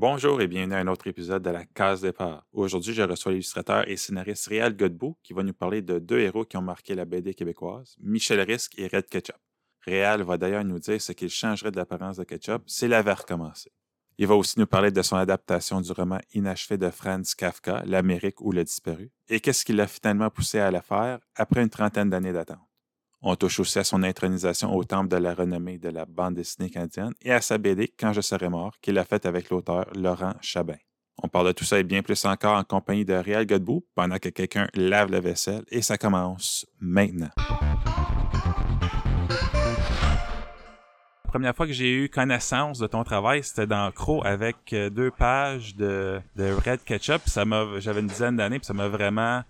Bonjour et bienvenue à un autre épisode de la Case départ. Aujourd'hui, je reçois l'illustrateur et scénariste Réal Godbout qui va nous parler de deux héros qui ont marqué la BD québécoise, Michel Risque et Red Ketchup. Réal va d'ailleurs nous dire ce qu'il changerait de l'apparence de Ketchup s'il avait recommencé. Il va aussi nous parler de son adaptation du roman inachevé de Franz Kafka, L'Amérique ou le disparu, et qu'est-ce qui l'a finalement poussé à la faire après une trentaine d'années d'attente. On touche aussi à son intronisation au temple de la renommée de la bande dessinée canadienne et à sa BD Quand je serai mort, qu'il a faite avec l'auteur Laurent Chabin. On parle de tout ça et bien plus encore en compagnie de Réal Godbout pendant que quelqu'un lave la vaisselle et ça commence maintenant. La première fois que j'ai eu connaissance de ton travail, c'était dans Crow avec euh, deux pages de, Red Ketchup. Ça m'a, j'avais une dizaine d'années, puis ça m'a vraiment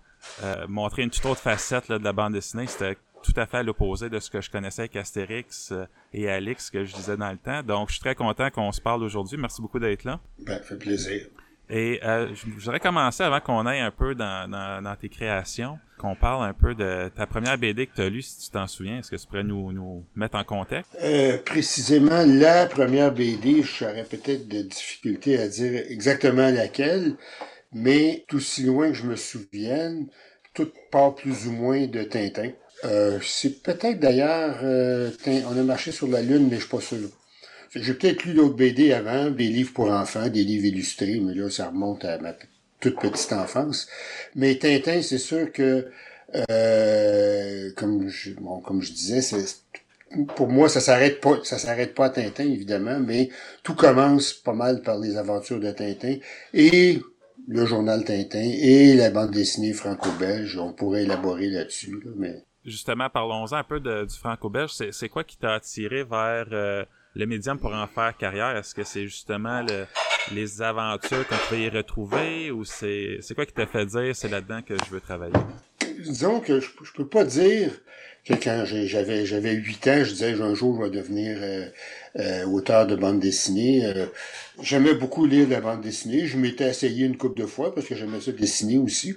euh, montré une toute autre facette de la bande dessinée. C'était tout à fait à l'opposé de ce que je connaissais avec Astérix euh, et Alix que je disais dans le temps. Donc, je suis très content qu'on se parle aujourd'hui. Merci beaucoup d'être là. Ben, ça fait plaisir. Et euh, je voudrais commencer avant qu'on aille un peu dans, dans, dans, tes créations, qu'on parle un peu de ta première BD que tu as lue, si tu t'en souviens. Est-ce que tu pourrais nous, nous mettre en contexte? Euh, précisément, la première BD, j'aurais peut-être de difficulté à dire exactement laquelle, mais tout si loin que je me souvienne, tout part plus ou moins de Tintin. Euh, c'est peut-être d'ailleurs, euh, on a marché sur la Lune, mais je suis pas sûr. J'ai peut-être lu d'autres BD avant, des livres pour enfants, des livres illustrés, mais là, ça remonte à ma toute petite enfance. Mais Tintin, c'est sûr que, euh, comme je, disais, c'est, pour moi, ça s'arrête pas, ça s'arrête pas à Tintin, évidemment, mais tout commence pas mal par les aventures de Tintin et le journal Tintin et la bande dessinée franco-belge. On pourrait élaborer là-dessus, là, mais justement, parlons-en un peu du franco-belge. C'est quoi qui t'a attiré vers euh, le médium pour en faire carrière? Est-ce que c'est justement le, les aventures qu'on peut y retrouver ou c'est quoi qui t'a fait dire c'est là-dedans que je veux travailler? Disons que je, peux pas dire que quand j'avais j'avais 8 ans, je disais un jour je vais devenir euh, euh, auteur de bande dessinée. J'aimais beaucoup lire la bande dessinée. Je m'étais essayé une couple de fois parce que j'aimais ça dessiner aussi.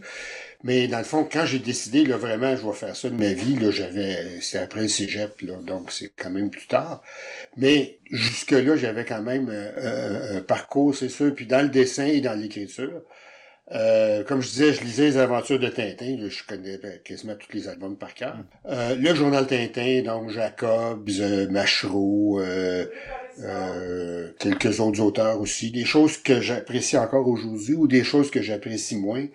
Mais dans le fond, quand j'ai décidé, là, vraiment, je vais faire ça de ma vie, là, j'avais, c'est après le cégep, là, donc c'est quand même plus tard. Mais jusque-là, j'avais quand même euh, un parcours, c'est sûr, puis dans le dessin et dans l'écriture. Euh, comme je disais, je lisais les aventures de Tintin. je connais quasiment tous les albums par cœur. Euh, le journal Tintin, donc Jacobs, euh, euh, euh, quelques autres auteurs aussi. Des choses que j'apprécie encore aujourd'hui ou des choses que j'apprécie moins,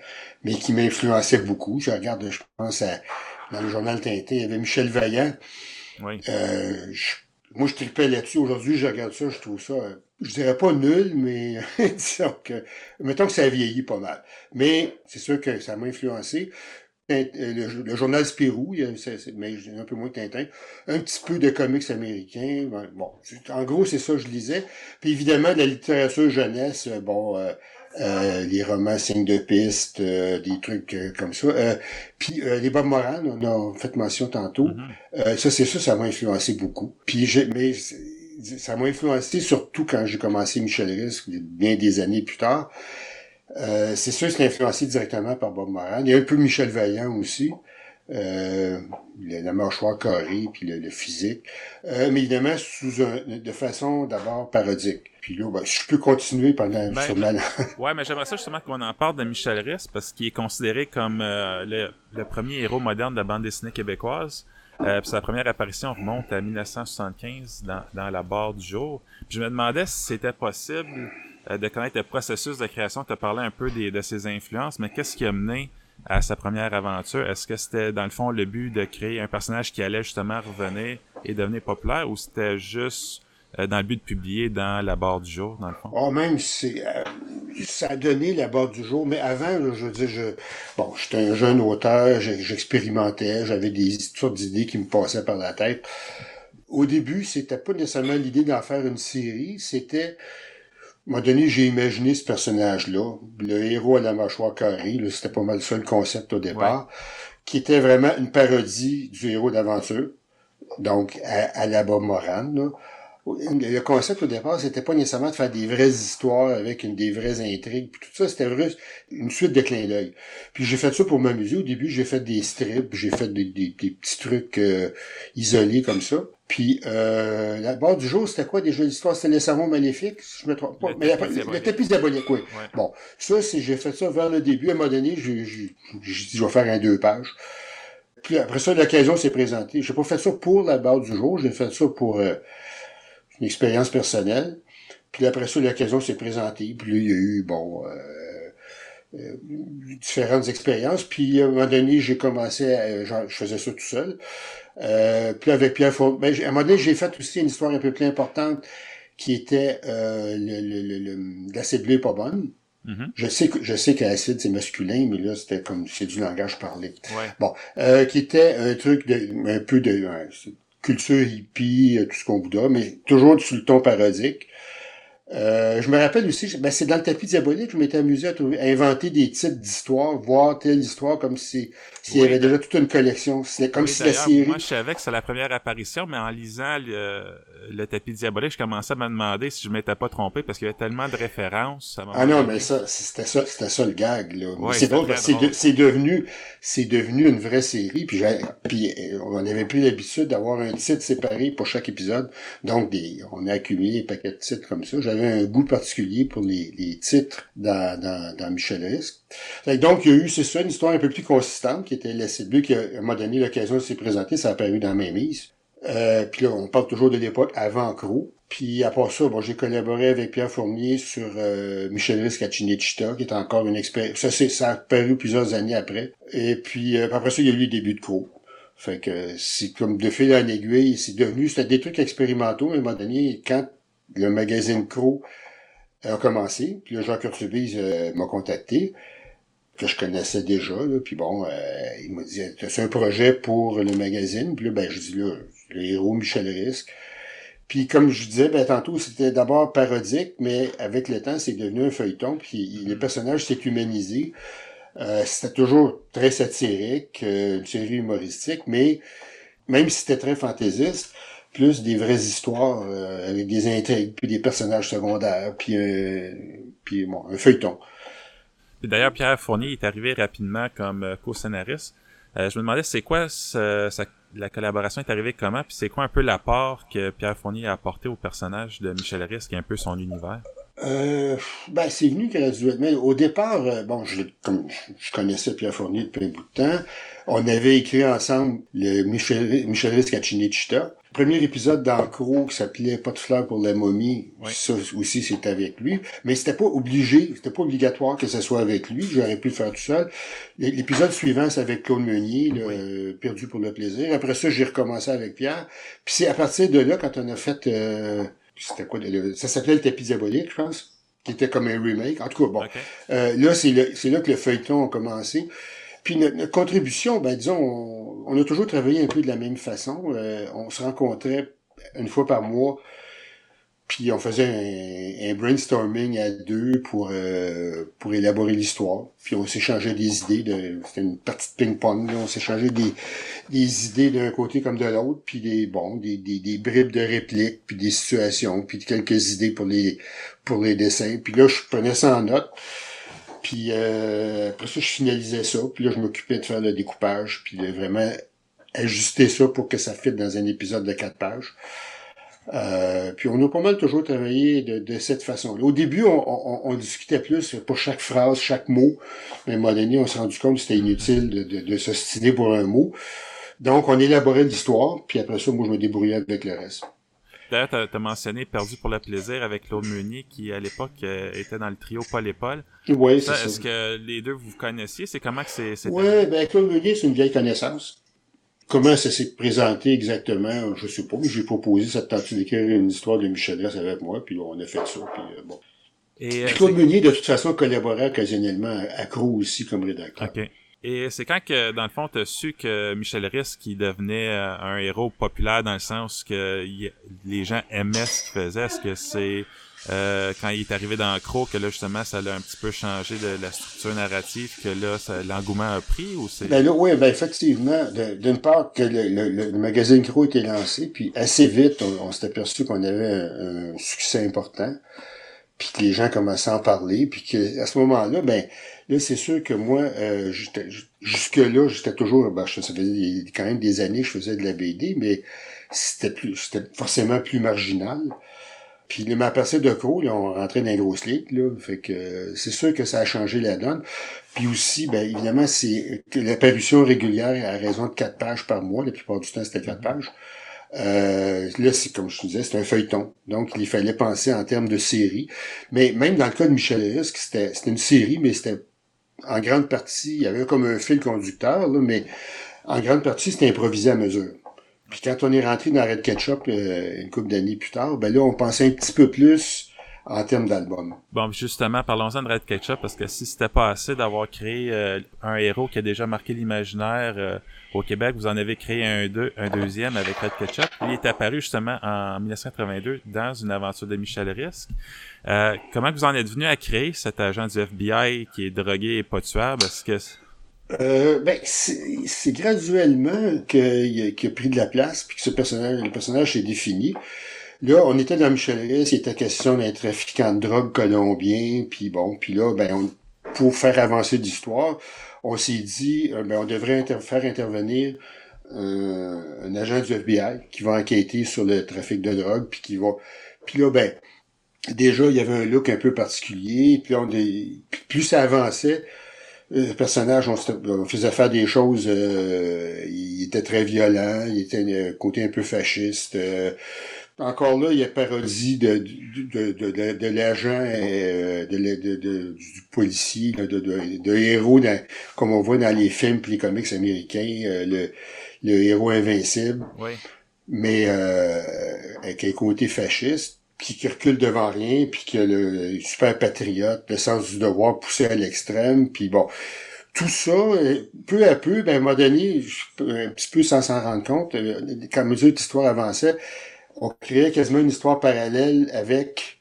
mais qui m'influençaient beaucoup. Je regarde, je pense à dans le journal Tintin, il y avait Michel Vaillant. Oui. moi, je tripais là-dessus. Aujourd'hui, je regarde ça, je trouve ça je dirais pas nul, mais disons que, mettons que ça a vieilli pas mal. Mais c'est sûr que ça m'a influencé. Euh, le, journal Spirou, mais un peu moins Tintin, un petit peu de comics américains. Bon, en gros, c'est ça que je lisais. Puis évidemment, de la littérature jeunesse, euh, bon, euh, euh, les romans signes de piste, des trucs comme ça. puis les Bob Moran, on a fait mention tantôt. Mm-hmm. ça, c'est ça, ça m'a influencé beaucoup. Puis j'ai, mais ça m'a influencé surtout quand j'ai commencé Michel Risque, bien des années plus tard. Euh, c'est sûr c'est influencé directement par Bob Moran. Il y a un peu Michel Vaillant aussi. Euh, la mâchoire carrée, puis le, physique. Euh, mais évidemment, sous un, de façon d'abord parodique. Puis là, ben, je peux continuer pendant ben, sur ma... Ouais, mais j'aimerais ça justement qu'on en parle de Michel Risque, parce qu'il est considéré comme euh, le, le, premier héros moderne de la bande dessinée québécoise. Euh, sa première apparition remonte à 1975 dans, dans La barre du jour. Puis je me demandais si c'était possible de connaître le processus de création. Tu as parlé un peu de ses influences, mais qu'est-ce qui a mené à sa première aventure? Est-ce que c'était dans le fond le but de créer un personnage qui allait justement revenir et devenir populaire ou c'était juste euh, dans le but de publier dans la barre du jour, dans le fond? Oh, même c'est euh, ça a donné la barre du jour, mais avant, je veux dire, je bon, j'étais un jeune auteur, j'expérimentais, j'avais des sortes d'idées qui me passaient par la tête. Au début, c'était pas nécessairement l'idée d'en faire une série, c'était moment donné, j'ai imaginé ce personnage-là, le héros à la mâchoire carrée, c'était pas mal ça le concept au départ, qui était vraiment une parodie du héros d'aventure, donc à, la Bob Moran. Là le concept au départ, c'était pas nécessairement de faire des vraies histoires avec une des vraies intrigues, puis tout ça, c'était une suite de clins d'œil. Puis j'ai fait ça pour m'amuser. Au début, j'ai fait des strips, j'ai fait des, des, petits trucs euh, isolés comme ça. Puis euh, la barre du jour, c'était quoi déjà l'histoire? C'était les savons maléfiques, si je me trompe pas. Le Mais tapis le, tapis diabolique, oui. Ouais. Bon, ça, c'est j'ai fait ça vers le début. À un moment donné, j'ai dit, je vais faire un deux pages. Puis après ça, l'occasion s'est présentée. J'ai pas fait ça pour la barre du jour, j'ai fait ça pour euh, une expérience personnelle. Puis après ça, l'occasion s'est présentée. Puis là, il y a eu, bon, euh, euh, différentes expériences. Puis à un moment donné, j'ai commencé, à, genre, je faisais ça tout seul. Euh, puis avec Pierre ben, à un moment donné, j'ai fait aussi une histoire un peu plus importante qui était euh, le, le, le, le- l'acide bleu pas bonne. Mhm. Je sais que je sais que l'acide c'est masculin, mais là c'était comme c'est du langage parlé. Ouais. Bon, euh, qui était un truc de un peu de culture hippie, euh, tout ce qu'on voudra, mais toujours sur le ton parodique. Euh, je me rappelle aussi, ben c'est dans le tapis diabolique, je m'étais amusé à, trouver, à inventer des titres d'histoires, voir telle histoire comme si s'il y avait déjà toute une collection. C'était comme Oui, si la série. Moi, je savais que c'est la première apparition, mais en lisant le, le tapis diabolique, je commençais à me demander si je m'étais pas trompé parce qu'il y avait tellement de références. à Ah non, mais ça, c'était ça, c'était ça le gag, là. Ouais, c'est drôle, parce que de- devenu, c'est devenu une vraie série, puis, euh, on avait pris l'habitude d'avoir un titre séparé pour chaque épisode. Donc, des, on a accumulé un paquet de titres comme ça. J'avais un goût particulier pour les, les titres dans, dans, dans donc, il y a eu, c'est ça, une histoire un peu plus consistante, qui était l'acide bleu, qui, à un moment donné, l'occasion de s'est présentée, ça a apparu dans Mémise. Euh, puis là, on parle toujours de l'époque avant Croc. Puis à part ça, bon, j'ai collaboré avec Pierre Fournier sur euh, Michel Cinecittà, qui est encore une expérience. Ça, c'est, ça a apparu plusieurs années après. Et puis euh, après ça, il y a eu le début de Croc. Fait que c'est comme de fil en aiguille, c'est devenu, c'était des trucs expérimentaux. À un moment donné, quand le magazine Croc a commencé, puis là, Jean Curtubise euh, m'a contacté, que je connaissais déjà, là, puis bon, euh, il m'a dit, c'est un projet pour le magazine, puis là, ben, je dis, là, le héros Michel Risque. Puis comme je disais, ben, tantôt, c'était d'abord parodique, mais avec le temps, c'est devenu un feuilleton, puis il- le personnage s'est humanisé. Euh, c'était toujours très satirique, euh, une série humoristique, mais même si c'était très fantaisiste, plus des vraies histoires euh, avec des intrigues, puis des personnages secondaires, puis, euh, puis bon, un feuilleton. D'ailleurs, Pierre Fournier est arrivé rapidement comme euh, co-scénariste. Euh, je me demandais c'est quoi la collaboration est arrivée comment, puis c'est quoi un peu l'apport que Pierre Fournier a apporté au personnage de Michel Risque, est un peu son univers? Euh, ben, c'est venu graduellement. Au départ, euh, bon, je, connaissais Pierre Fournier depuis un bout de temps, on avait écrit ensemble le Michel, Michel. Le premier épisode d'Ancro qui s'appelait Pas de fleurs pour la momie, Oui. ça aussi c'est avec lui. Mais c'était pas obligé, c'était pas obligatoire que ce soit avec lui. J'aurais pu le faire tout seul. L'épisode suivant, c'est avec Claude Meunier, Oui. euh, Perdu pour le plaisir. Après ça, j'ai recommencé avec Pierre. Puis c'est à partir de là, quand on a fait... euh, c'était quoi? le- ça s'appelait le tapis diabolique, je pense. Qui était comme un remake. En tout cas, bon. Euh, là, c'est là que le feuilleton a commencé. Puis notre, notre contribution, ben disons, on, on a toujours travaillé un peu de la même façon. Euh, on se rencontrait une fois par mois, puis on faisait un, un brainstorming à deux pour euh, pour élaborer l'histoire. Puis on s'échangeait des idées. De, c'était une partie de ping-pong. On s'échangeait des, des idées d'un côté comme de l'autre, puis des bon, des, des, des bribes de répliques, puis des situations, puis quelques idées pour les pour les dessins. Puis là, je prenais ça en note. Puis euh, après ça, je finalisais ça. Puis là, je m'occupais de faire le découpage, puis de vraiment ajuster ça pour que ça fitte dans un épisode de quatre pages. Euh, puis on a pas mal toujours travaillé de, de cette façon-là. Au début, on, on, on discutait plus pour chaque phrase, chaque mot. Mais à un moment donné, on s'est rendu compte que c'était inutile de, de, de se styler pour un mot. Donc, on élaborait l'histoire, puis après ça, moi, je me débrouillais avec le reste. D'ailleurs, t'as as mentionné Perdu pour le plaisir avec Claude Meunier, qui à l'époque euh, était dans le trio Paul et Paul. Oui, c'est Ça. Est-ce que les deux vous connaissiez? C'est comment que c'est Ouais, ben Claude Meunier, c'est une vieille connaissance. Comment ça s'est présenté exactement, je sais pas, mais j'ai proposé cette tentative d'écrire une histoire de Michel Ress avec moi, puis on a fait ça, puis euh, bon. Et, euh, Puis Claude Meunier, de toute façon, collaborait occasionnellement à, à Crow aussi comme rédacteur. Et c'est quand que, dans le fond, t'as su que Michel Risque, il devenait euh, un héros populaire dans le sens que les gens aimaient ce qu'il faisait. Est-ce que c'est euh, quand il est arrivé dans Croc que là, justement, ça l'a un petit peu changé de la structure narrative, que là, l'engouement a pris ou c'est... Ben là, oui, ben effectivement, d'une part que le, magazine Crow était lancé, puis assez vite, on, s'est aperçu qu'on avait un, un succès important, puis que les gens commençaient à en parler, puis que à ce moment-là, ben là, c'est sûr que moi, euh, jusque-là, j'étais toujours, ben, ça faisait quand même des années que je faisais de la BD, mais c'était plus, c'était forcément plus marginal. Puis le Mapercé de Co, là, on rentrait dans les grosses ligues, là. Fait que c'est sûr que ça a changé la donne. Puis aussi, ben évidemment, c'est l'apparition régulière à raison de quatre pages par mois. La plupart du temps, c'était quatre pages. Euh, là, c'est comme je te disais, c'est un feuilleton. Donc, il fallait penser en termes de série. Mais même dans le cas de Michel c'était, c'était une série, mais c'était en grande partie, il y avait comme un fil conducteur, mais en grande partie, c'était improvisé à mesure. Puis quand on est rentré dans Red Ketchup euh, une couple d'années plus tard, ben là, on pensait un petit peu plus en termes d'album. Bon, justement, parlons-en de Red Ketchup, parce que si c'était pas assez d'avoir créé euh, un héros qui a déjà marqué l'imaginaire euh, au Québec, vous en avez créé un, deux, un deuxième avec Red Ketchup. Il est apparu justement en 1982 dans une aventure de Michel Risque. Euh, comment vous en êtes venu à créer cet agent du FBI qui est drogué et pas tuable? Est-ce que euh, ben, c'est graduellement qu'il a, a, pris de la place, puis que ce personnage, le personnage s'est défini. Là, on était dans Michel il était question d'un trafiquant de drogue colombien, puis bon, puis là, ben, on, pour faire avancer l'histoire, on s'est dit, euh, ben, on devrait faire intervenir euh, un agent du FBI qui va enquêter sur le trafic de drogue, puis qui va, puis là, ben, déjà, il y avait un look un peu particulier, puis on, plus ça avançait, le personnage, on, faisait faire des choses, euh, il était très violent, il était un côté un peu fasciste. Euh, encore là, il y a parodie de, de, de, de, de l'agent, euh, de, de, de, du policier, de, de, de, héros, comme on voit dans les films et les comics américains, le, le héros invincible. Oui. Mais euh, avec un côté fasciste puis qui recule devant rien, puis qui a le super patriote, le sens du devoir poussé à l'extrême, puis bon, tout ça, euh, peu à peu, ben, à un moment donné, un petit peu sans s'en rendre compte, euh, quand mesure que l'histoire avançait, on créait quasiment une histoire parallèle avec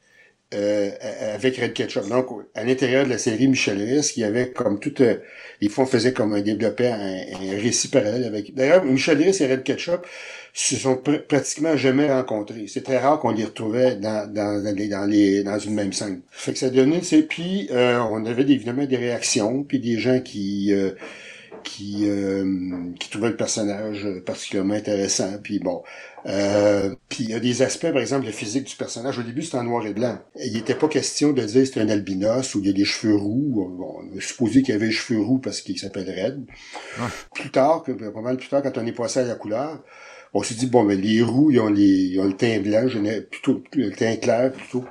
euh, avec Red Ketchup. Donc, à l'intérieur de la série Michel Risque, il y avait comme tout... Euh, les fonds faisaient comme un développé un, récit parallèle avec... D'ailleurs, Michel Risque et Red Ketchup se sont pratiquement jamais rencontrés. C'est très rare qu'on les retrouvait dans, dans, les, dans, une même scène. Fait que ça donnait... Puis, euh, on avait évidemment des réactions, puis des gens qui... Euh, qui, qui trouvait le personnage particulièrement intéressant. Puis bon, euh, puis il y a des aspects, par exemple, le physique du personnage. Au début, c'était en noir et blanc. Il n'était pas question de dire c'est un albinos ou il y a des cheveux roux. Bon, on a supposé qu'il y avait des cheveux roux parce qu'il s'appelle Red. Plus tard, pas mal plus tard, quand on est passé à la couleur, on s'est dit bon, mais les roux, ils ont, les, ils ont le teint blanc, plutôt le teint clair plutôt.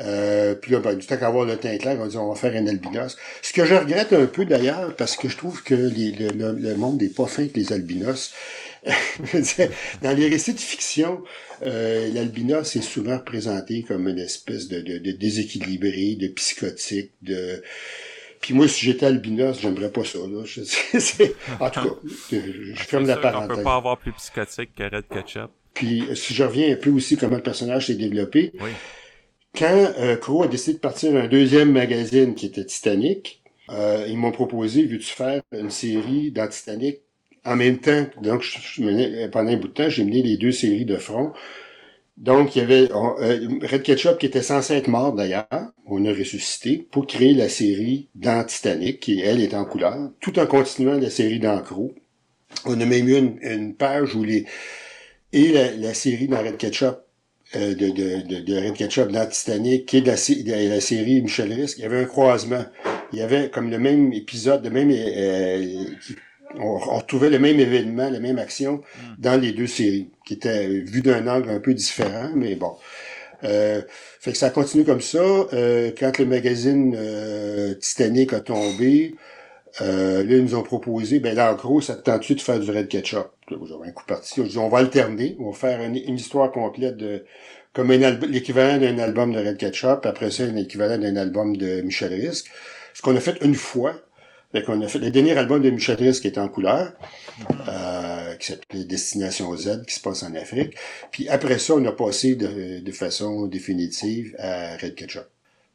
Euh, puis là, ben, du temps qu'à avoir le teint clair, on dit on va faire un albinos. Ce que je regrette un peu d'ailleurs, parce que je trouve que les, le, monde n'est pas fin que les albinos. dans les récits de fiction, euh, l'albinos est souvent représenté comme une espèce de, de, de déséquilibré, de psychotique, de... Puis moi, si j'étais albinos, j'aimerais pas ça. Là. en tout cas, je ferme la parenthèse. On peut pas avoir plus psychotique que Red Ketchup. Puis si je reviens un peu aussi comment le personnage s'est développé, oui quand euh, Crow a décidé de partir un deuxième magazine qui était Titanic, euh, ils m'ont proposé, veux-tu faire une série dans Titanic en même temps? Donc, je, pendant un bout de temps, j'ai mené les deux séries de front. Donc, il y avait euh, Red Ketchup qui était censé être mort d'ailleurs, on a ressuscité, pour créer la série dans Titanic, qui, elle, est en couleur, tout en continuant la série d'Ancro. On a même eu une, page où les... Et la, la série dans Red Ketchup euh, de, de, de, Red Ketchup dans Titanic, qui est de la, série Michel Risque, il y avait un croisement. Il y avait comme le même épisode, le même, euh, on, retrouvait le même événement, la même action dans les deux séries, qui était vu d'un angle un peu différent, mais bon. Euh, fait que ça continue comme ça. Euh, quand le magazine Titanic a tombé, euh, là, ils nous ont proposé, ben là, en gros, ça te tente de faire du Red Ketchup? J'avais un coup parti. On on va alterner. On va faire une, histoire complète de, comme l'équivalent d'un album de Red Ketchup. Après ça, un équivalent d'un album de Michel Risque. Ce qu'on a fait une fois. Fait qu'on a fait le dernier album de Michel Risque qui est en couleur, euh, qui s'appelait Destination Z, qui se passe en Afrique. Puis après ça, on a passé de, de façon définitive à Red Ketchup.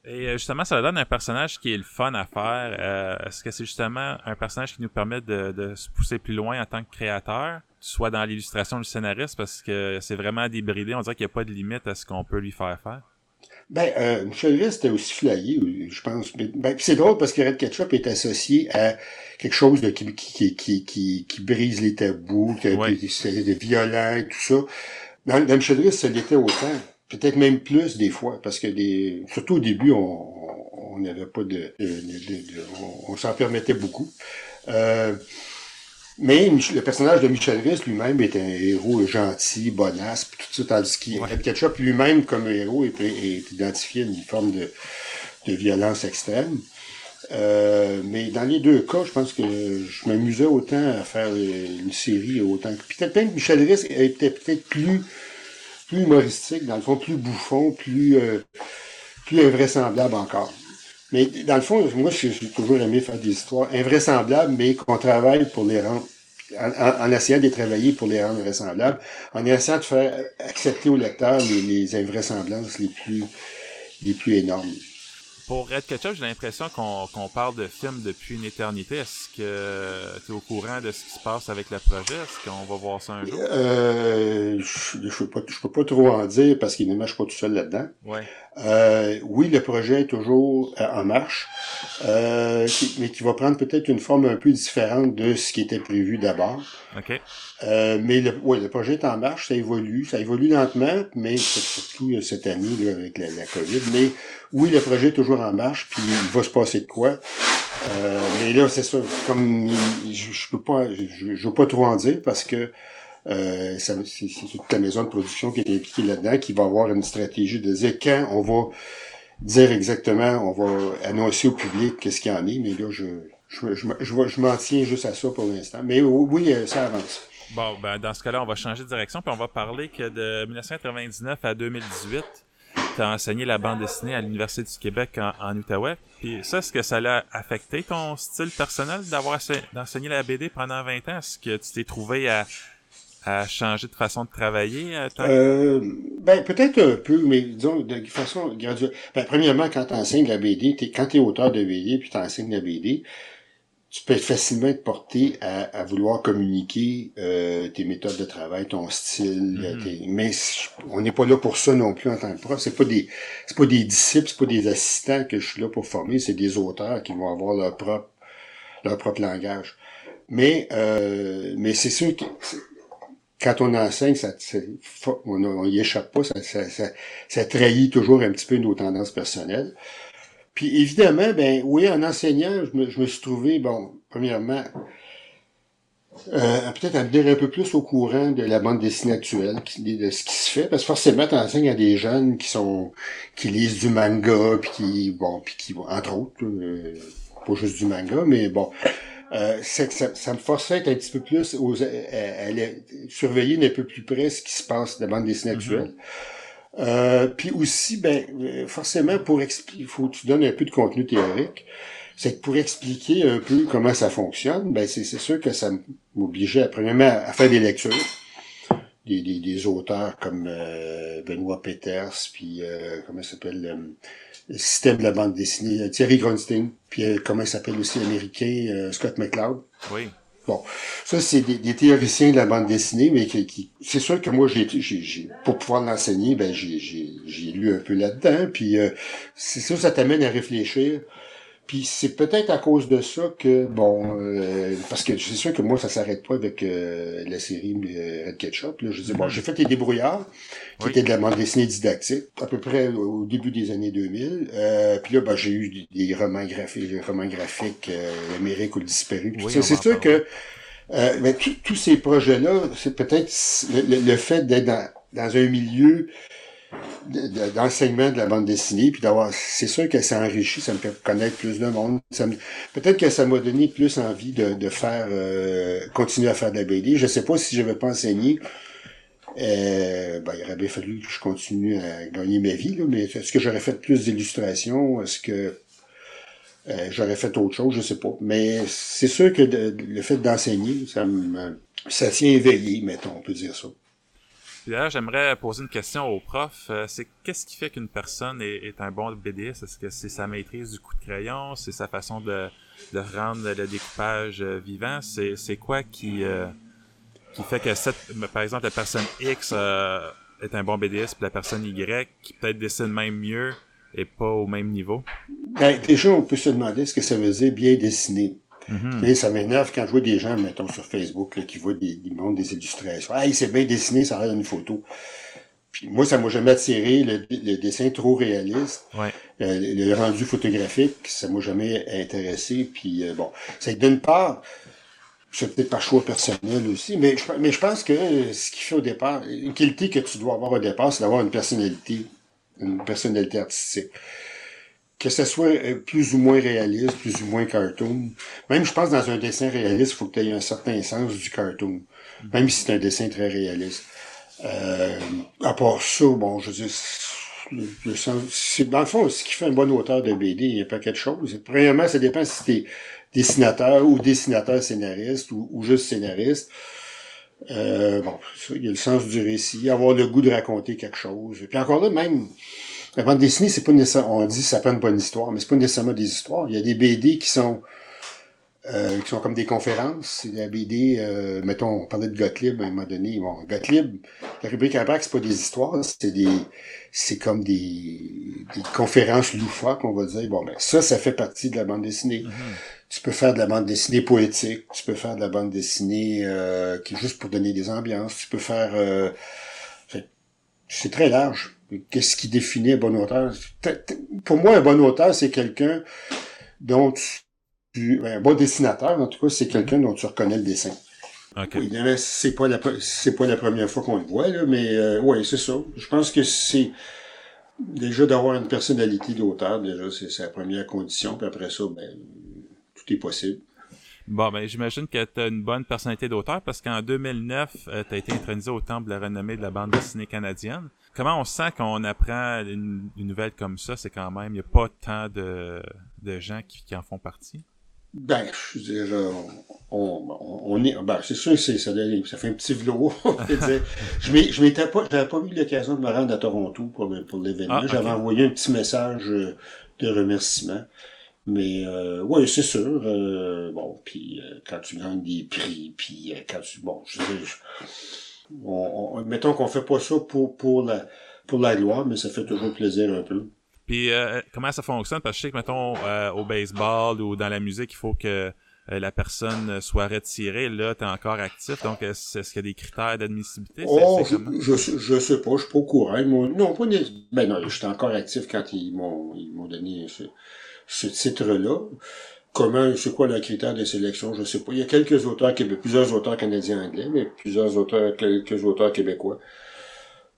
Et euh, justement, ça donne un personnage qui est le fun à faire. Euh, est-ce que c'est justement un personnage qui nous permet de, se pousser plus loin en tant que créateur, soit dans l'illustration du scénariste, parce que c'est vraiment débridé. On dirait qu'il n'y a pas de limite à ce qu'on peut lui faire faire. Ben, euh, Michel Rist était aussi flyé, je pense. Ben, c'est drôle parce que Red Ketchup est associé à quelque chose de, qui, qui, qui, qui, qui brise les tabous, qui Ouais. est violent et tout ça. Dans, dans Michel Rist, ça l'était autant. Peut-être même plus des fois, parce que des, surtout au début, on on n'avait pas de, de- de- de- on, on s'en permettait beaucoup. Euh, mais le personnage de Michel Rist lui-même est un héros gentil, bonasse, puis tout ça, tandis qu'il Ouais. Ketchup lui-même comme héros est, est identifié à une forme de, de violence extrême. Euh, mais dans les deux cas, je pense que je m'amusais autant à faire euh, une série autant que. Peut-être même que Michel Rist était peut-être plus, plus humoristique, dans le fond, plus bouffon, plus, euh, plus invraisemblable encore. Mais dans le fond, moi, j'ai toujours aimé faire des histoires invraisemblables, mais qu'on travaille pour les rendre, en, en- en essayant de les travailler pour les rendre vraisemblables, en essayant de faire accepter au lecteur les, les invraisemblances les plus, les plus énormes. Pour Red Ketchup, j'ai l'impression qu'on qu'on parle de film depuis une éternité. Est-ce que tu es au courant de ce qui se passe avec le projet? Est-ce qu'on va voir ça un jour? Euh, je ne peux, pas- je peux pas trop en dire parce qu'évidemment, je suis pas tout seul là-dedans. Ouais. Euh, oui, le projet est toujours euh, en marche, euh, qui- mais qui va prendre peut-être une forme un peu différente de ce qui était prévu d'abord. OK. Euh, mais le, ouais, le projet est en marche, ça évolue, ça évolue lentement, mais c'est surtout euh, cette année là, avec la, la COVID. Mais oui, le projet est toujours en marche, puis il va se passer de quoi. Euh, mais là, c'est ça, comme je peux pas, je, je veux pas trop en dire parce que euh, c'est toute la maison de production qui est impliquée là-dedans, qui va avoir une stratégie de dire quand on va dire exactement, on va annoncer au public qu'est-ce qu'il y en est, mais là, je, je, je, je, je m'en tiens juste à ça pour l'instant. Mais oui, euh, ça avance. Bon, ben, dans ce cas-là, on va changer de direction, puis on va parler que de 1999 à 2018, tu as enseigné la bande dessinée à l'Université du Québec en, en Outaouais. Puis ça, est-ce que ça l'a affecté ton style personnel d'avoir ense- d'enseigner la BD pendant 20 ans? Est-ce que tu t'es trouvé à, à changer de façon de travailler? euh, Euh, ben, peut-être un peu, mais disons, de façon graduelle. Ben, premièrement, quand tu enseignes la BD, quand tu es auteur de BD puis tu enseignes la BD, tu peux être facilement être porté à, à vouloir communiquer euh, tes méthodes de travail, ton style. Mhm. tes- mais on n'est pas là pour ça non plus en tant que prof. C'est pas des c'est pas des disciples, c'est pas des assistants que je suis là pour former, c'est des auteurs qui vont avoir leur propre leur propre langage. Mais euh, mais c'est sûr que quand on enseigne, ça, on, on y échappe pas, ça, ça, ça, ça trahit toujours un petit peu nos tendances personnelles. Puis évidemment, ben oui, en enseignant, je me, suis trouvé, bon, premièrement, euh, peut-être à me dire un peu plus au courant de la bande dessinée actuelle, de ce qui se fait, parce que forcément, tu enseignes à des jeunes qui sont qui lisent du manga, puis qui, bon, puis qui, entre autres, euh, pas juste du manga, mais bon, euh, c'est que ça, ça me forçait à être un petit peu plus aux, à, à- à surveiller d'un peu plus près ce qui se passe de la bande dessinée actuelle. Euh, puis aussi, ben, euh, forcément, pour expliquer, il faut que tu donnes un peu de contenu théorique. C'est que pour expliquer un peu comment ça fonctionne, ben, c'est, sûr que ça m'obligeait, à, premièrement, à faire des lectures. Des, des, des auteurs comme euh, Benoît Peters, puis euh, comment ça s'appelle, euh, le système de la bande dessinée, euh, Thierry Grunstein, puis euh, comment il s'appelle aussi l'américain, euh, Scott McCloud. Oui. Bon, ça c'est des, des théoriciens de la bande dessinée, mais qui, qui- c'est sûr que moi j'ai, j'ai, j'ai pour pouvoir l'enseigner, ben j'ai, j'ai, j'ai lu un peu là-dedans, puis euh, c'est ça, ça t'amène à réfléchir. Puis c'est peut-être à cause de ça que bon, euh, parce que c'est sûr que moi ça s'arrête pas avec euh, la série euh, Red Ketchup. Là, je dis bon, j'ai fait les débrouillards, qui Oui. étaient de la bande dessinée didactique, à peu près au début des années 2000. Euh, puis là, ben, j'ai eu des, romans graphiques, des romans graphiques, euh, l'Amérique ou le disparu. Oui, c'est sûr que euh, ben, tous- tous ces projets-là, c'est peut-être le, le- le fait d'être dans, dans un milieu de- de- d'enseignement de, la bande dessinée, puis d'avoir, c'est sûr que ça enrichit, ça me fait connaître plus de monde. Peut-être que ça m'a donné plus envie de, faire, euh, continuer à faire de la BD. Je sais pas si je vais pas enseigner. Euh, ben, il aurait bien fallu que je continue à gagner ma vie, là, mais est-ce que j'aurais fait plus d'illustrations? Est-ce que euh, j'aurais fait autre chose? Je sais pas. Mais c'est sûr que le fait d'enseigner, ça me ça tient éveillé, mettons, on peut dire ça. Puis D'ailleurs, j'aimerais poser une question au prof. Euh, c'est qu'est-ce qui fait qu'une personne est, un bon BDiste? Est-ce que c'est sa maîtrise du coup de crayon? C'est sa façon de, rendre le découpage euh, vivant? C'est, c'est quoi qui, euh, qui fait que cette, par exemple, la personne X euh, est un bon BDS, puis la personne Y, qui peut-être dessine même mieux, et pas au même niveau? Ben, déjà, on peut se demander ce que ça veut dire bien dessiner. Mm ça m'énerve quand je vois des gens, mettons, sur Facebook, là, qui voient des, des mondes des illustrations. Ah, c'est bien dessiné, ça a l'air d'une photo. Puis moi, ça m'a jamais attiré le, le, dessin trop réaliste. Ouais. Euh, le rendu photographique, ça m'a jamais intéressé. Puis euh, bon, c'est d'une part, c'est peut-être par choix personnel aussi, mais je, mais je pense que ce qui fait au départ, une qualité que tu dois avoir au départ, c'est d'avoir une personnalité, une personnalité artistique. Que ce soit euh, plus ou moins réaliste, plus ou moins cartoon. Même, je pense, dans un dessin réaliste, il faut que tu aies un certain sens du cartoon. Même si c'est un dessin très réaliste. Euh, à part ça, bon, je veux dire, le, c'est, dans le fond, ce qui fait un bon auteur de BD, il y a pas quelque chose. Premièrement, ça dépend si t'es dessinateur ou dessinateur scénariste ou, ou juste scénariste. Euh, bon, ça, il y a le sens du récit, avoir le goût de raconter quelque chose. Puis encore là, même, la bande dessinée, c'est pas nécessairement, on dit ça prend une bonne histoire, mais c'est pas nécessairement des histoires. Il y a des BD qui sont euh, qui sont comme des conférences. C'est la BD, euh, mettons, on parlait de Gottlieb à un moment donné. Bon, Gottlieb, la rubrique impact, c'est pas des histoires, c'est des, c'est comme des, des conférences loufoques, on va dire. Bon, ben, ça, ça fait partie de la bande dessinée. Mm-hmm. Tu peux faire de la bande dessinée poétique, tu peux faire de la bande dessinée euh, qui est juste pour donner des ambiances, tu peux faire... Euh, c'est très large. Qu'est-ce qui définit un bon auteur? Pour moi, un bon auteur, c'est quelqu'un dont tu ben, un bon dessinateur, en tout cas, c'est quelqu'un dont tu reconnais le dessin. Okay. c'est pas la c'est pas la première fois qu'on le voit, là, mais euh, oui, c'est ça. Je pense que c'est déjà d'avoir une personnalité d'auteur, déjà, c'est la première condition, puis après ça, ben, tout est possible. Bon, ben, j'imagine que tu as une bonne personnalité d'auteur parce qu'en 2009, euh, tu as été intronisé au temple de la renommée de la bande dessinée canadienne. Comment on sent qu'on apprend une, nouvelle comme ça? C'est quand même, il n'y a pas tant de, de gens qui en font partie? Ben, je veux dire, euh, on, on, est, ben, c'est sûr, c'est, ça, ça fait un petit vlog, je je m'étais pas, j'avais pas eu l'occasion de me rendre à Toronto pour, pour l'événement. Ah, j'avais envoyé un petit message euh, de remerciement. Mais, euh, oui, c'est sûr, euh, bon, puis quand tu gagnes des prix, puis quand tu, bon, je veux dire, on, mettons qu'on fait pas ça pour, pour la, pour la gloire, mais ça fait toujours plaisir un peu. Puis euh, comment ça fonctionne? Parce que je sais que, mettons, euh, au baseball ou dans la musique, il faut que euh, la personne soit retirée. Là, tu es encore actif. Donc, est-ce qu'il y a des critères d'admissibilité? Oh, je, je, sais pas, je suis pas au courant. Non, pas Ben non, j'étais encore actif quand ils m'ont ils m'ont donné ce, ce titre-là. Comment, c'est quoi le critère de sélection? Je sais pas. Il y a quelques auteurs québécois, plusieurs auteurs canadiens anglais, mais plusieurs auteurs, quelques auteurs québécois.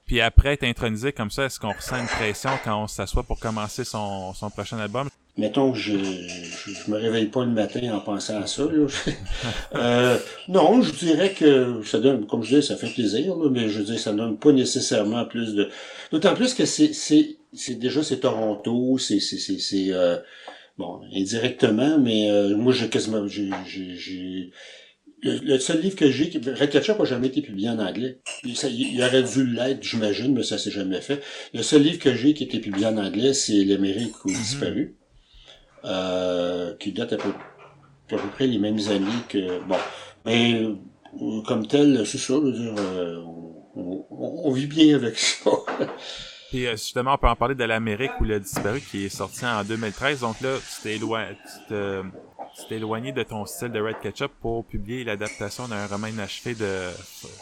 Puis après être intronisé comme ça, est-ce qu'on ressent une pression quand on s'assoit pour commencer son, son prochain album? Mettons que je, je, me réveille pas le matin en pensant à ça. euh, non, je dirais que ça donne, comme je dis, ça fait plaisir, mais je dis ça donne pas nécessairement plus de. D'autant plus que c'est c'est c'est déjà c'est Toronto, c'est c'est c'est c'est euh, bon indirectement, mais euh, moi j'ai quasiment le, seul livre que j'ai, Red Ketchup n'a jamais été publié en anglais. Il, il aurait dû l'être, j'imagine, mais ça s'est jamais fait. Le seul livre que j'ai qui a été publié en anglais, c'est L'Amérique ou mhm. disparu, euh, qui date à peu, à peu près les mêmes années que... Bon, mais euh, comme tel, c'est ça, je veux dire, euh, on, on, vit bien avec ça. Puis justement, on peut en parler de l'Amérique ou le disparu qui est sorti en 2013. Donc là, tu t'es t'es éloigné de ton style de Red Ketchup pour publier l'adaptation d'un roman inachevé de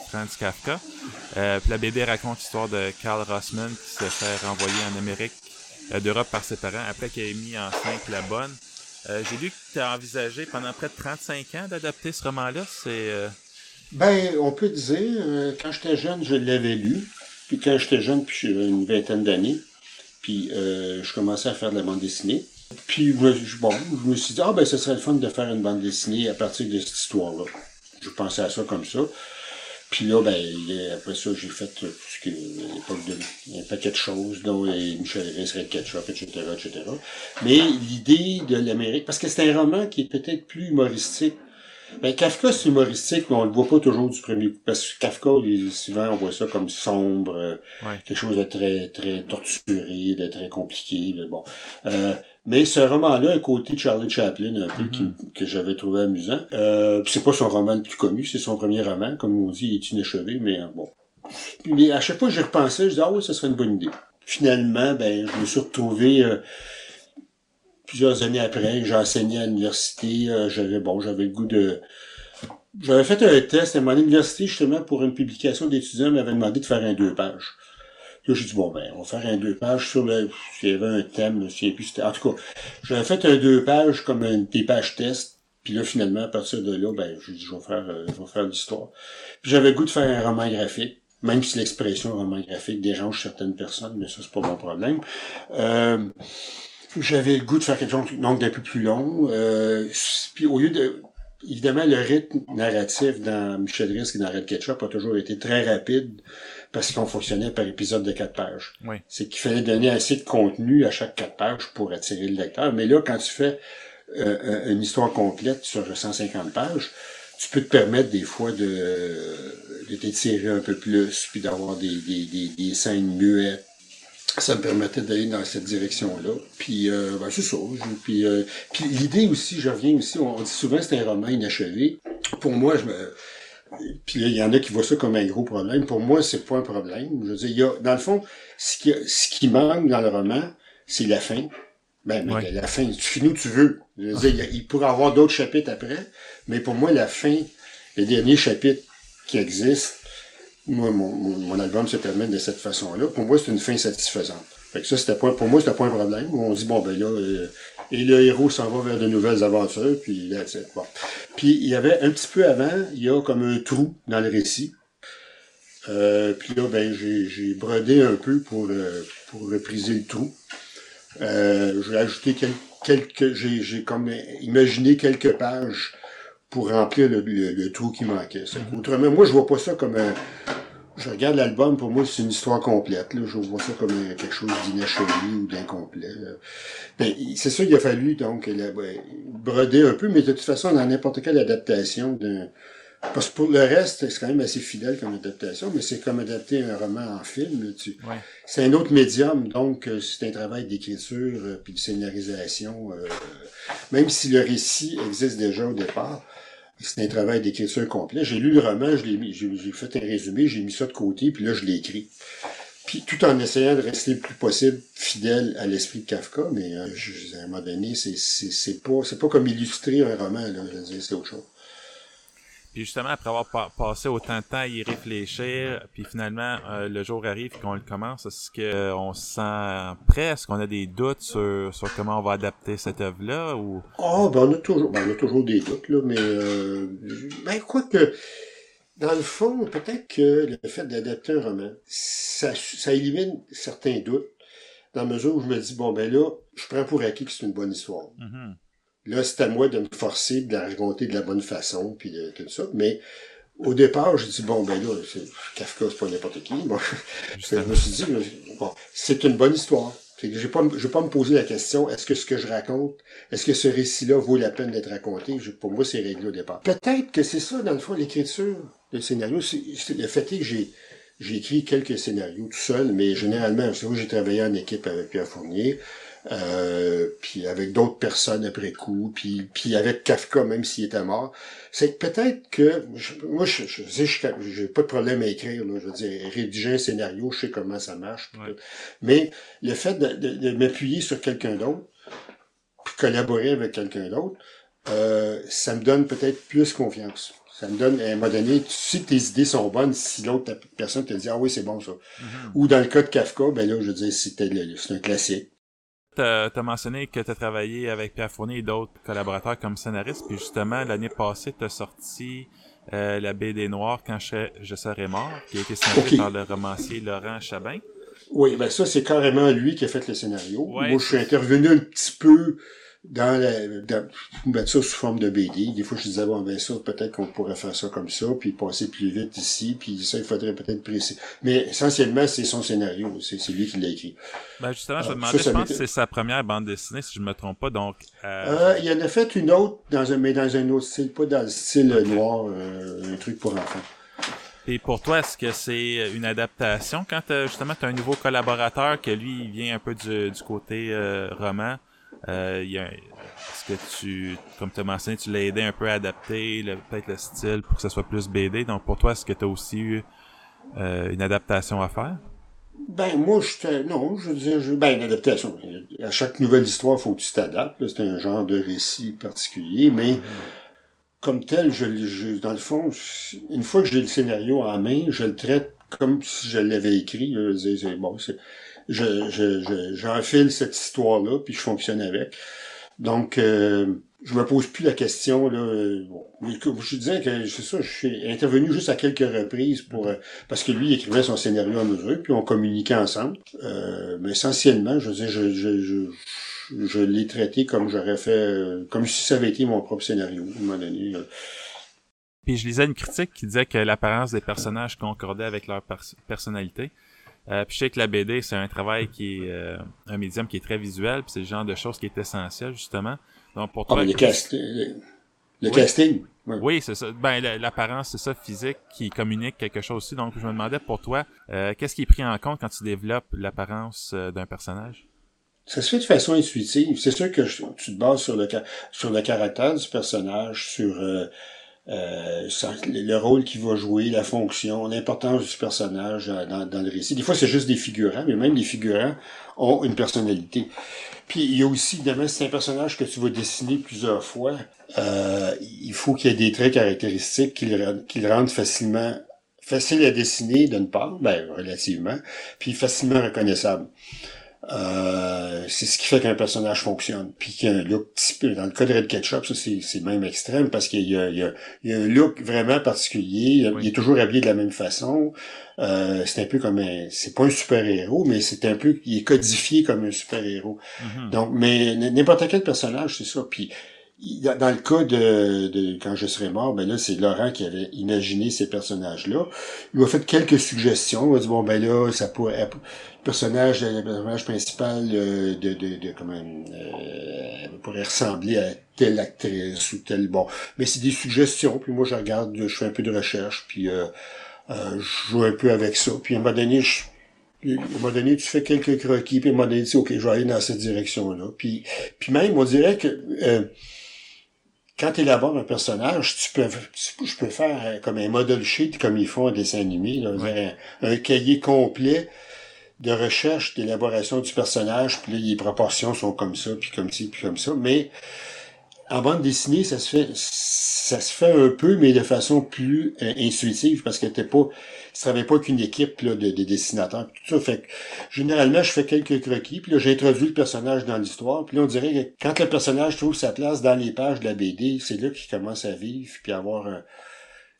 Franz Kafka. Euh, puis la BD raconte l'histoire de Carl Rossman qui se fait renvoyer en Amérique euh, d'Europe par ses parents après qu'il ait mis enceinte la bonne. Euh, J'ai lu que tu as envisagé pendant près de 35 ans d'adapter ce roman-là. C'est euh, Ben, on peut dire, euh, quand j'étais jeune, je l'avais lu. Puis quand j'étais jeune, puis une vingtaine d'années, puis je commençais à faire de la bande dessinée. Puis, bon, je me suis dit, ah, ben, ce serait le fun de faire une bande dessinée à partir de cette histoire-là. Je pensais à ça comme ça. Puis là, ben, après ça, j'ai fait qui l'époque de un paquet de choses, dont Michel Riss, Red Ketchup, etc., etc. Mais l'idée de l'Amérique, parce que c'est un roman qui est peut-être plus humoristique. Ben, Kafka, c'est humoristique, mais on le voit pas toujours du premier coup. Parce que Kafka, souvent, on voit ça comme sombre, euh, quelque chose de très, très torturé, de très compliqué. bon. Euh, mais ce roman-là, un côté Charlie Chaplin, un peu, mhm. que j'avais trouvé amusant. Euh, c'est pas son roman le plus connu, c'est son premier roman. Comme on dit, il est inachevé, mais euh, bon. mais à chaque fois que j'y repensais, je disais, ah oui, ça serait une bonne idée. Finalement, ben, je me suis retrouvé euh, plusieurs années après, j'ai enseigné à l'université, euh, j'avais, bon, j'avais le goût de, j'avais fait un test à mon université, justement, pour une publication d'étudiants, m'avait demandé de faire un deux pages. Là, j'ai dit, bon, ben, on va faire un deux pages sur le, s'il y avait un thème, s'il avait en tout cas, j'avais fait un deux pages comme un, des pages test, puis là, finalement, à partir de là, ben, j'ai dit, je vais faire, euh, je vais faire l'histoire. Puis j'avais le goût de faire un roman graphique, même si l'expression roman graphique dérange certaines personnes, mais ça, c'est pas mon problème. Euh, j'avais le goût de faire quelque chose donc d'un peu plus long. Euh, puis au lieu de évidemment le rythme narratif dans Michel Risque et dans Red Ketchup a toujours été très rapide parce qu'on fonctionnait par épisode de quatre pages. Oui. C'est qu'il fallait donner assez de contenu à chaque quatre pages pour attirer le lecteur. Mais là, quand tu fais euh, une histoire complète sur 150 pages, tu peux te permettre des fois de, de t'étirer un peu plus, puis d'avoir des, des, des, des scènes muettes ça me permettait d'aller dans cette direction-là. Puis, euh, ben, c'est ça. Puis, euh, puis l'idée aussi, je reviens aussi, on, dit souvent que c'est un roman inachevé. Pour moi, je me... Puis il y en a qui voient ça comme un gros problème. Pour moi, c'est pas un problème. Je veux dire, il y a, dans le fond, ce qui, ce qui manque dans le roman, c'est la fin. Ben, mais la fin, tu finis où tu veux. Je veux dire, il pourrait y avoir d'autres chapitres après, mais pour moi, la fin, les derniers chapitres qui existent, moi, mon, mon, album se termine de cette façon-là. Pour moi, c'est une fin satisfaisante. Fait que ça, c'était pas, pour moi, c'était pas un problème. On dit, bon, ben là, euh, et le héros s'en va vers de nouvelles aventures, puis là, c'est bon. Puis, il y avait un petit peu avant, il y a comme un trou dans le récit. Euh, puis là, ben, j'ai brodé un peu pour, euh, pour repriser le trou. J'ai ajouté quelques, j'ai comme imaginé quelques pages pour remplir le, le, trou qui manquait. Autrement, moi, je vois pas ça comme un, je regarde l'album, pour moi, c'est une histoire complète. Là. Je vois ça comme quelque chose d'inachevé ou d'incomplet. Ben, c'est ça qu'il a fallu, donc, broder un peu, mais de toute façon, dans n'importe quelle adaptation d'un. Parce que pour le reste, c'est quand même assez fidèle comme adaptation, mais c'est comme adapter un roman en film. Tu... C'est un autre médium, donc euh, c'est un travail d'écriture euh, puis de scénarisation. Euh, même si le récit existe déjà au départ, c'est un travail d'écriture complet. J'ai lu le roman, j'ai fait un résumé, j'ai mis ça de côté, puis là, je l'ai écrit. Puis tout en essayant de rester le plus possible fidèle à l'esprit de Kafka, mais euh, à un moment donné, c'est, pas, pas comme illustrer un roman, là, c'est autre chose. Puis justement, après avoir passé autant de temps à y réfléchir, puis finalement, euh, le jour arrive qu'on le commence, est-ce qu'on se sent prêt? Est-ce qu'on a des doutes sur, sur comment on va adapter cette œuvre-là? Ou... Oh, ben on a toujours, ben, on a toujours des doutes, là, mais euh, ben quoi que dans le fond, peut-être que le fait d'adapter un roman, ça, ça élimine certains doutes, dans la mesure où je me dis, bon ben là, je prends pour acquis que c'est une bonne histoire. Mm-hmm. Là, c'est à moi de me forcer de la raconter de la bonne façon, puis de tout ça. Mais au départ, je dis bon, ben là, Kafka, c'est pas n'importe qui. Bon, je me suis dit, bon, c'est une bonne histoire. Je ne vais pas me poser la question, est-ce que ce que je raconte, est-ce que ce récit-là vaut la peine d'être raconté? pour moi, c'est réglé au départ. Peut-être que c'est ça, dans le fond, l'écriture, le scénario. Le fait que j'ai, j'ai écrit quelques scénarios tout seul, mais généralement, j'ai travaillé en équipe avec Pierre Fournier. Euh, puis avec d'autres personnes après coup, puis, puis avec Kafka, même s'il était mort. C'est peut-être que, moi, je, je, j'ai pas de problème à écrire, là, je veux dire, rédiger un scénario, je sais comment ça marche. Mais le fait de, de, m'appuyer sur quelqu'un d'autre, puis collaborer avec quelqu'un d'autre, euh, ça me donne peut-être plus confiance. Ça me donne, à un moment donné, tu sais que tes idées sont bonnes si l'autre personne te dit, ah oui, c'est bon ça. Mm-hmm. Ou dans le cas de Kafka, ben là, je veux dire, c'était, c'est un classique tu as mentionné que tu as travaillé avec Pierre Fournier et d'autres collaborateurs comme scénariste, puis justement, l'année passée, tu as sorti euh, La BD Noire quand je, serai mort, qui a été scénarisé par le romancier Laurent Chabin. Oui, ben ça, c'est carrément lui qui a fait le scénario. Moi, je suis intervenu un petit peu dans la, dans, mettre ça sous forme de BD. Des fois, je disais, bon, ben ça, peut-être qu'on pourrait faire ça comme ça, puis passer plus vite ici, puis ça, il faudrait peut-être préciser. Mais essentiellement, c'est son scénario. C'est, lui qui l'a écrit. Ben, justement, je me demandais, je pense que c'est sa première bande dessinée, si je me trompe pas, donc... Euh... euh il en a fait une autre, dans un, mais dans un autre style, pas dans le style noir, euh, un truc pour enfants. Et pour toi, est-ce que c'est une adaptation quand justement tu as un nouveau collaborateur que lui il vient un peu du, du côté euh, roman? Euh, Est-ce que tu, comme tu as mentionné, tu l'as aidé un peu à adapter peut-être le style pour que ce soit plus BD. Donc pour toi, est-ce que tu as aussi eu une adaptation à faire? Ben, moi, je non, je veux dire, je, ben, une adaptation. À chaque nouvelle histoire, il faut que tu t'adaptes. C'est un genre de récit particulier, mais comme tel, je, dans le fond, une fois que j'ai le scénario en main, je le traite comme si je l'avais écrit. Je, bon, c'est, je, je, j'enfile cette histoire-là, puis je fonctionne avec. Donc, euh, je me pose plus la question là. Bon, je disais que c'est ça, je suis intervenu juste à quelques reprises pour euh, parce que lui il écrivait son scénario en mesure, puis on communiquait ensemble. Euh, mais essentiellement, je veux dire, je, je, je, je l'ai traité comme j'aurais fait, euh, comme si ça avait été mon propre scénario à un moment donné. Puis je lisais une critique qui disait que l'apparence des personnages concordait avec leur personnalité. Euh, puis je sais que la BD, c'est un travail qui est un médium qui est très visuel, puis c'est le genre de choses qui est essentiel justement. Donc pour ah, toi, le, le, casting. Oui, c'est ça. Ben l'apparence, c'est ça, physique, qui communique quelque chose aussi. Donc je me demandais pour toi, euh, qu'est-ce qui est pris en compte quand tu développes l'apparence euh, d'un personnage? Ça se fait de façon intuitive. C'est sûr que tu te bases sur le sur le caractère du personnage, sur euh, euh, le rôle qu'il va jouer, la fonction, l'importance du personnage dans, dans, le récit. Des fois, c'est juste des figurants, mais même les figurants ont une personnalité. Puis il y a aussi, évidemment, c'est un personnage que tu vas dessiner plusieurs fois. Euh, il faut qu'il y ait des traits caractéristiques qui le, rendent facilement facile à dessiner d'une part, ben relativement, puis facilement reconnaissable. Euh, c'est ce qui fait qu'un personnage fonctionne. Puis qu'il y a un look petit peu. Dans le cas de Red Ketchup, ça c'est même extrême parce qu'il y, y, y, a un look vraiment particulier. Il est toujours habillé de la même façon. Euh, c'est un peu comme un. C'est pas un super-héros, mais c'est un peu. Il est codifié comme un super-héros. Mm-hmm. Donc, mais n'importe quel personnage, c'est ça. Puis dans le cas de, de, quand je serai mort, ben là, c'est Laurent qui avait imaginé ces personnages-là. Il m'a fait quelques suggestions. Il m'a dit bon ben là, ça pourrait le personnage, le personnage principal euh, de, de, de comment euh, pourrait ressembler à telle actrice ou tel bon. Mais c'est des suggestions, puis moi je regarde, je fais un peu de recherche, puis euh, euh je joue un peu avec ça. Puis à un moment donné, je, moment donné, tu fais quelques croquis, puis un moment donné, tu dis, OK, je vais aller dans cette direction-là. Puis, puis même, on dirait que quand tu élabores un personnage, tu peux, je peux faire euh, comme un model sheet comme ils font en dessin animé, un, cahier complet de recherche, d'élaboration du personnage, puis les proportions sont comme ça, puis comme ci, puis comme ça. Mais en bande dessinée, ça se fait, ça se fait un peu, mais de façon plus euh, intuitive, parce que t'es pas, tu travailles pas qu'une équipe là, de, de, dessinateurs, tout ça. Fait que, généralement, je fais quelques croquis, puis là, j'introduis le personnage dans l'histoire, puis là, on dirait que quand le personnage trouve sa place dans les pages de la BD, c'est là qu'il commence à vivre, puis avoir un,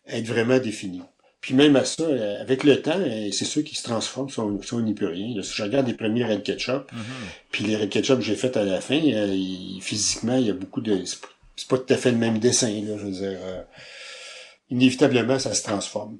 être vraiment défini. Puis même à ça, euh, avec le temps, euh, c'est ceux qui se transforment, ça, on n'y peut rien. si je regarde les premiers Red Ketchup, mm-hmm. puis les Red Ketchup que j'ai fait à la fin, euh, physiquement, il y a beaucoup de... C'est pas tout à fait le même dessin, là, je veux dire. inévitablement, ça se transforme.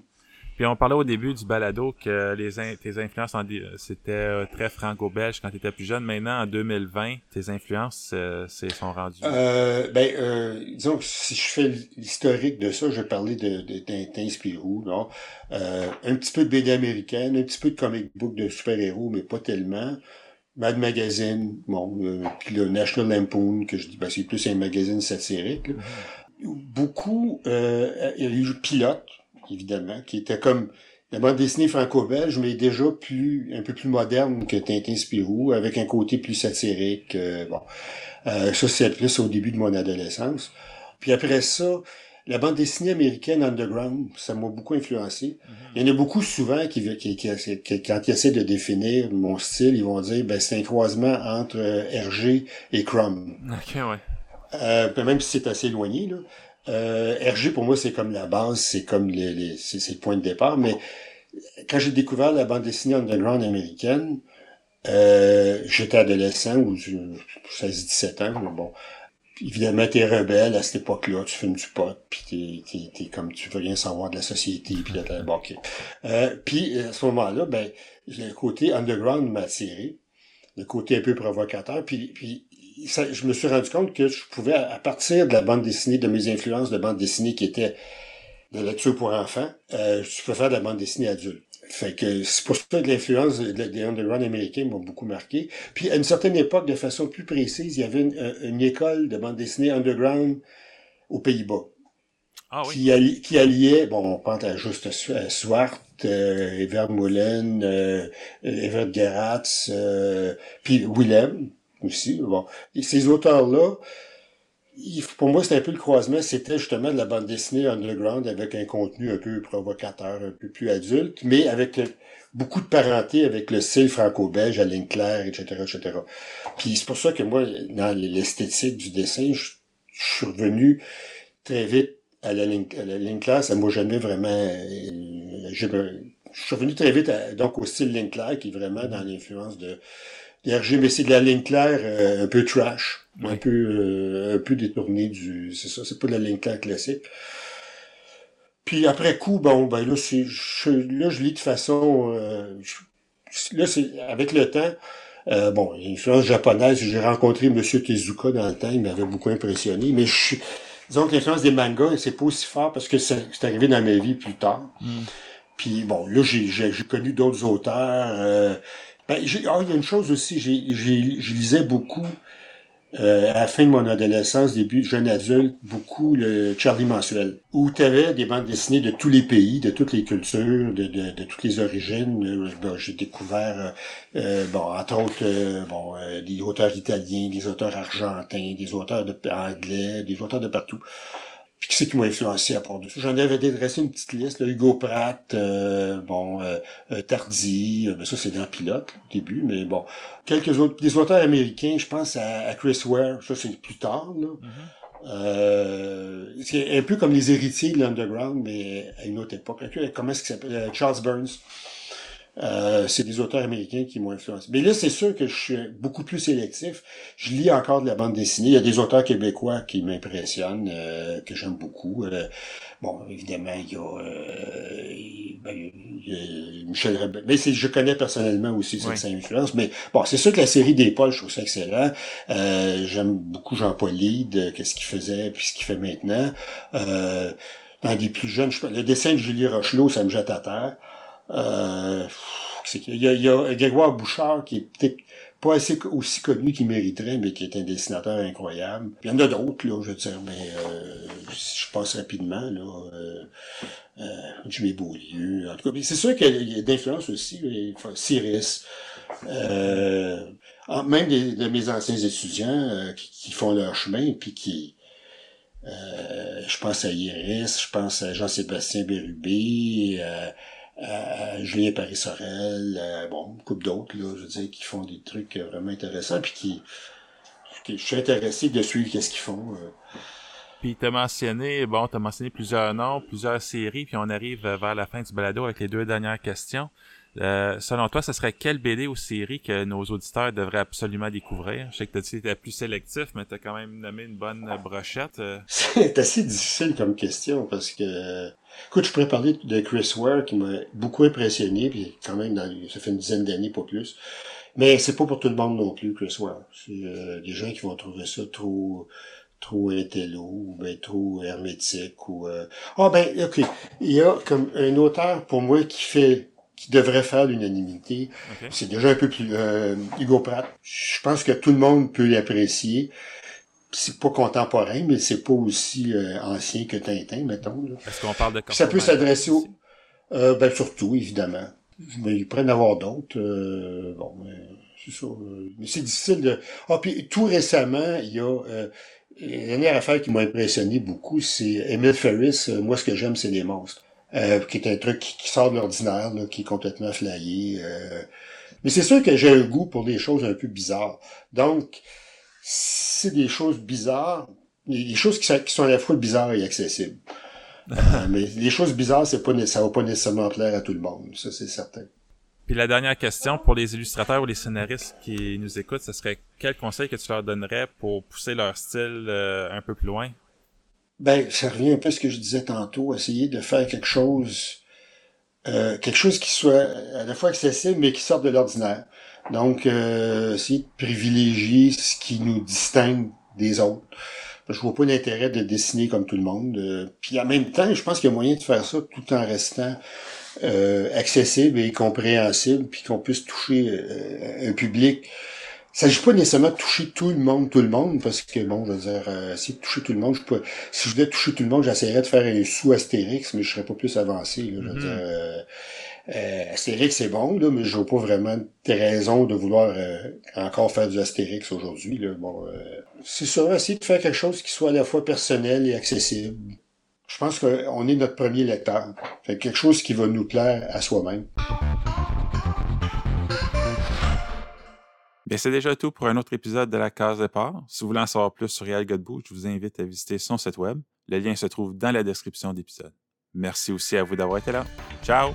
Puis on parlait au début du balado que les tes influences c'était euh, très franco-belge quand tu étais plus jeune. Maintenant, en 2020, tes influences euh, sont rendues. Euh, ben, euh, disons que si je fais l'historique de ça, je vais parler de, de Tintin, Spirou, non? Euh, un petit peu de BD américaine, un petit peu de comic book de super-héros, mais pas tellement. Mad Magazine, bon, puis le National Lampoon, que je dis, ben, c'est plus un magazine satirique. Mm-hmm. Beaucoup, euh, il y a eu Pilote, évidemment, qui était comme la bande dessinée franco-belge, mais déjà plus un peu plus moderne que Tintin Spirou, avec un côté plus satirique. Euh, bon, euh, ça c'est plus au début de mon adolescence. Puis après ça, la bande dessinée américaine underground, ça m'a beaucoup influencé. Mm-hmm. Il y en a beaucoup souvent qui, qui, qui, quand ils essaient de définir mon style, ils vont dire ben c'est un croisement entre euh, Hergé et Crumb. Ok, ouais. Euh, même si c'est assez éloigné, là. Euh, RG, pour moi, c'est comme la base, c'est comme les, les c'est, le point de départ. Mais quand j'ai découvert la bande dessinée underground américaine, euh, j'étais adolescent ou 16-17 ans, mais bon. Évidemment, t'es rebelle à cette époque-là, tu fumes du pot, puis t'es, t'es, comme tu veux rien savoir de la société, puis de la bon, euh, Puis à ce moment-là, ben, le côté underground m'a attiré, le côté un peu provocateur, puis, puis je me suis rendu compte que je pouvais, à partir de la bande dessinée, de mes influences de bande dessinée qui étaient de lecture pour enfants, euh, je peux faire de la bande dessinée adulte. Fait que c'est pour ça que l'influence des underground américains m'ont beaucoup marqué. Puis à une certaine époque, de façon plus précise, il y avait une, école de bande dessinée underground aux Pays-Bas. Ah oui. qui alliait, bon, on pense à Juste Swart, euh, Evert Moulin, euh, Evert Geratz, euh, puis Willem aussi. Bon, Et ces auteurs-là, pour moi, c'était un peu le croisement. C'était justement de la bande dessinée underground avec un contenu un peu provocateur, un peu plus adulte, mais avec euh, beaucoup de parenté avec le style franco-belge, à ligne claire, etc., etc. Puis c'est pour ça que moi, dans l'esthétique du dessin, je, suis revenu très vite à la ligne. Ça m'a jamais vraiment... euh, je suis revenu très vite donc au style ligne claire, qui est vraiment dans l'influence de, de RG, mais c'est de la ligne claire euh, un peu trash, un peu euh, un peu détourné du... C'est ça, c'est pas de la ligne claire classique. Puis après coup, bon, ben là, c'est, je, là, je lis de façon, euh, je- là, c'est, avec le temps, euh, bon, l'influence japonaise, j'ai rencontré Monsieur Tezuka dans le temps, il m'avait beaucoup impressionné, mais je suis, disons que l'influence des mangas, c'est pas aussi fort parce que c'est arrivé dans ma vie plus tard. Mm. Puis bon, là, j'ai, j'ai, j'ai connu d'autres auteurs. euh, ben, ah, il y a une chose aussi, j'ai, j'ai, je lisais beaucoup, euh, à la fin de mon adolescence, début jeune adulte, beaucoup le Charlie Mensuel, où tu avais des bandes dessinées de tous les pays, de toutes les cultures, de, de, de toutes les origines. Euh, bon, j'ai découvert, euh, euh, bon, entre autres, euh, bon, euh, des auteurs italiens, des auteurs argentins, des auteurs de, anglais, des auteurs de partout. Puis qui c'est qui m'a influencé à part de ça? J'en avais dressé une petite liste, là, Hugo Pratt, euh, bon, euh, euh, Tardy, euh, ben ça c'est dans Pilote au début, mais bon. Quelques autres, des auteurs américains, je pense à, à Chris Ware, ça c'est plus tard, là. Mhm. Euh, c'est un peu comme les héritiers de l'underground, mais à une autre époque. Comment est-ce qu'il s'appelle? Euh, Charles Burns. Euh, c'est des auteurs américains qui m'ont influencé. Mais là, c'est sûr que je suis beaucoup plus sélectif. Je lis encore de la bande dessinée. Il y a des auteurs québécois qui m'impressionnent, euh, que j'aime beaucoup. Euh, bon, évidemment, il y a, euh, ben, il y a Michel Rebelle. Mais c'est, je connais personnellement aussi cette Oui. influence. Mais bon, c'est sûr que la série des Paul, je trouve ça excellent. Euh, j'aime beaucoup Jean-Paul Lide, qu'est-ce qu'il faisait, puis ce qu'il fait maintenant. Euh, dans des plus jeunes, je, le dessin de Julie Rochelot, ça me jette à terre. Euh, qu'il y a, il y a Grégoire Bouchard qui est peut-être pas assez aussi connu qu'il mériterait, mais qui est un dessinateur incroyable. Il y en a d'autres, là, je veux dire, mais euh, je passe rapidement, là, euh, euh, Jimmy Beaulieu, en tout cas. C'est sûr qu'il y a d'influence aussi, enfin, Cyrus, euh, même de mes anciens étudiants euh, qui, qui font leur chemin, puis qui... euh, je pense à Iris, je pense à Jean-Sébastien Bérubé, euh, à Julien Paris-Sorel, euh, bon, couple d'autres, là, je veux dire, qui font des trucs euh, vraiment intéressants, puis qui, qui- je suis intéressé de suivre qu'est-ce qu'ils font. euh. Puis t'as mentionné, bon, t'as mentionné plusieurs noms, plusieurs séries, puis on arrive euh, vers la fin du balado avec les deux dernières questions. Euh, selon toi, ce serait quelle BD ou série que nos auditeurs devraient absolument découvrir? Je sais que t'as dit que plus sélectif, mais t'as quand même nommé une bonne euh, brochette. euh. C'est assez difficile comme question parce que, écoute, je pourrais parler de Chris Ware qui m'a beaucoup impressionné, puis quand même, dans, ça fait une dizaine d'années, pas plus. Mais c'est pas pour tout le monde non plus, Chris Ware. C'est euh, des gens qui vont trouver ça trop trop intello ou ben trop hermétique ou euh, ah ben ok il y a comme un auteur pour moi qui fait qui devrait faire l'unanimité c'est déjà un peu plus euh, Hugo Pratt je pense que tout le monde peut l'apprécier c'est pas contemporain mais c'est pas aussi euh, ancien que Tintin mettons. Est-ce qu'on parle de Ça peut s'adresser au-? Euh, ben surtout, évidemment. Mais il pourrait en avoir d'autres. euh, bon, mais c'est ça. euh, mais c'est difficile de. Ah, puis tout récemment, il y a euh, la dernière affaire qui m'a impressionné beaucoup, c'est Emile Ferris. euh, moi, ce que j'aime, c'est les monstres. Euh, qui est un truc qui, qui sort de l'ordinaire, qui est complètement flyé. euh. Mais c'est sûr que j'ai un goût pour des choses un peu bizarres. Donc, c'est des choses bizarres, des choses qui sont, qui sont à la fois bizarres et accessibles. Euh, mais les choses bizarres, c'est pas, ça va pas nécessairement plaire à tout le monde, ça c'est certain. Puis la dernière question pour les illustrateurs ou les scénaristes qui nous écoutent, ce serait quel conseil que tu leur donnerais pour pousser leur style euh, un peu plus loin? Ben, ça revient un peu à ce que je disais tantôt, essayer de faire quelque chose, euh, quelque chose qui soit à la fois accessible, mais qui sorte de l'ordinaire. Donc, euh, essayer de privilégier ce qui nous distingue des autres. Je vois pas l'intérêt de dessiner comme tout le monde. euh, puis en même temps, je pense qu'il y a moyen de faire ça tout en restant euh, accessible et compréhensible, puis qu'on puisse toucher euh, un public il s'agit pas nécessairement de toucher tout le monde, tout le monde, parce que bon, je veux dire, euh, si de toucher tout le monde, je peux, si je voulais toucher tout le monde, j'essaierais de faire un sous Astérix, mais je serais pas plus avancé. Là, je veux Mhm. dire, euh, euh, Astérix c'est bon, là, mais je vois pas vraiment de raison de vouloir euh, encore faire du Astérix aujourd'hui. Bon, euh, c'est ça, essayer de faire quelque chose qui soit à la fois personnel et accessible. Je pense qu'on est notre premier lecteur. Fait que quelque chose qui va nous plaire à soi-même. Bien, c'est déjà tout pour un autre épisode de la case départ. Si vous voulez en savoir plus sur Réal Godbout, je vous invite à visiter son site web. Le lien se trouve dans la description d'épisode. Merci aussi à vous d'avoir été là. Ciao!